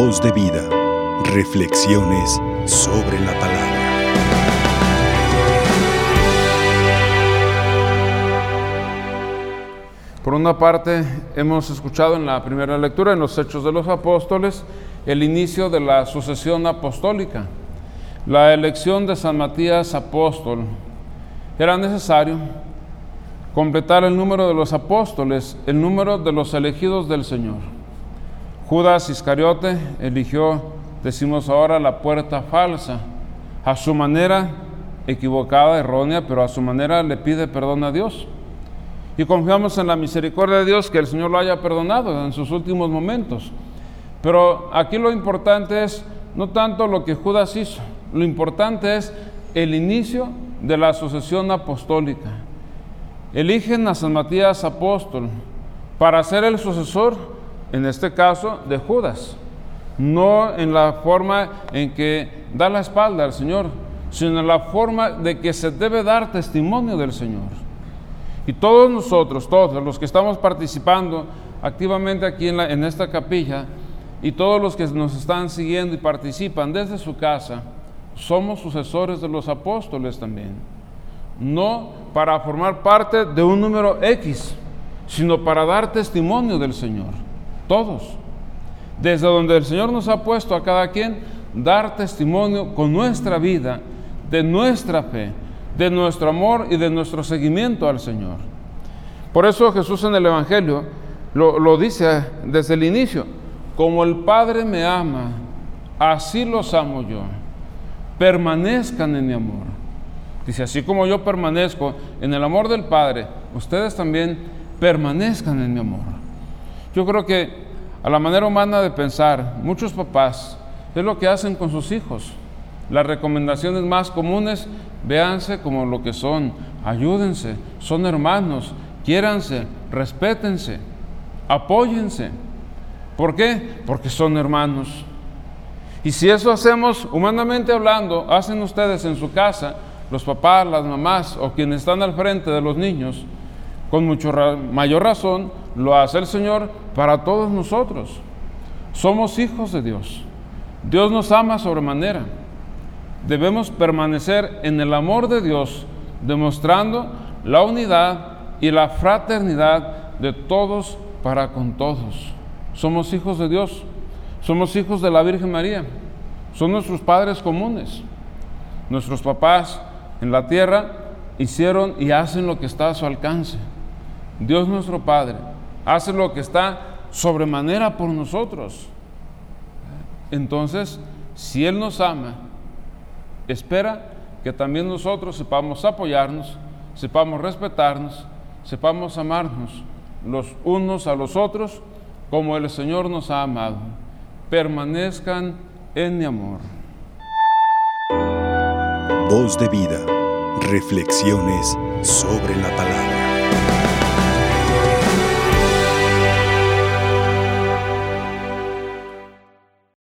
Voz de vida. Reflexiones sobre la palabra. Por una parte, hemos escuchado en la primera lectura, en los Hechos de los Apóstoles, el inicio de la sucesión apostólica. La elección de San Matías apóstol era necesario completar el número de los apóstoles, el número de los elegidos del Señor. Judas Iscariote eligió, decimos ahora, la puerta falsa. A su manera equivocada, errónea, pero a su manera le pide perdón a Dios. Y confiamos en la misericordia de Dios que el Señor lo haya perdonado en sus últimos momentos. Pero aquí lo importante es no tanto lo que Judas hizo, lo importante es el inicio de la sucesión apostólica. Eligen a San Matías apóstol para ser el sucesor, en este caso, de Judas. No en la forma en que da la espalda al Señor, sino en la forma de que se debe dar testimonio del Señor. Y todos nosotros, todos los que estamos participando activamente aquí en, en esta capilla y todos los que nos están siguiendo y participan desde su casa, somos sucesores de los apóstoles también. No para formar parte de un número X, sino para dar testimonio del Señor. Todos. Desde donde el Señor nos ha puesto a cada quien, dar testimonio con nuestra vida, de nuestra fe, de nuestro amor y de nuestro seguimiento al Señor. Por eso Jesús en el Evangelio lo, dice desde el inicio, como el Padre me ama, así los amo yo. Permanezcan en mi amor. Dice, así como yo permanezco en el amor del Padre, ustedes también permanezcan en mi amor. Yo creo que a la manera humana de pensar, muchos papás es lo que hacen con sus hijos. Las recomendaciones más comunes, véanse como lo que son, ayúdense, son hermanos, quiéranse, respétense, apóyense. ¿Por qué? Porque son hermanos. Y si eso hacemos humanamente hablando, hacen ustedes en su casa, los papás, las mamás o quienes están al frente de los niños, con mucho mayor razón lo hace el Señor para todos nosotros. Somos hijos de Dios. Dios nos ama sobremanera debemos permanecer en el amor de Dios, demostrando la unidad y la fraternidad de todos para con todos. Somos hijos de Dios, somos hijos de la Virgen María, son nuestros padres comunes. Nuestros papás en la tierra hicieron y hacen lo que está a su alcance. Dios nuestro Padre hace lo que está sobremanera por nosotros. Entonces, si Él nos ama, espera que también nosotros sepamos apoyarnos, sepamos respetarnos, sepamos amarnos los unos a los otros como el Señor nos ha amado. Permanezcan en mi amor. Voz de vida. Reflexiones sobre la palabra.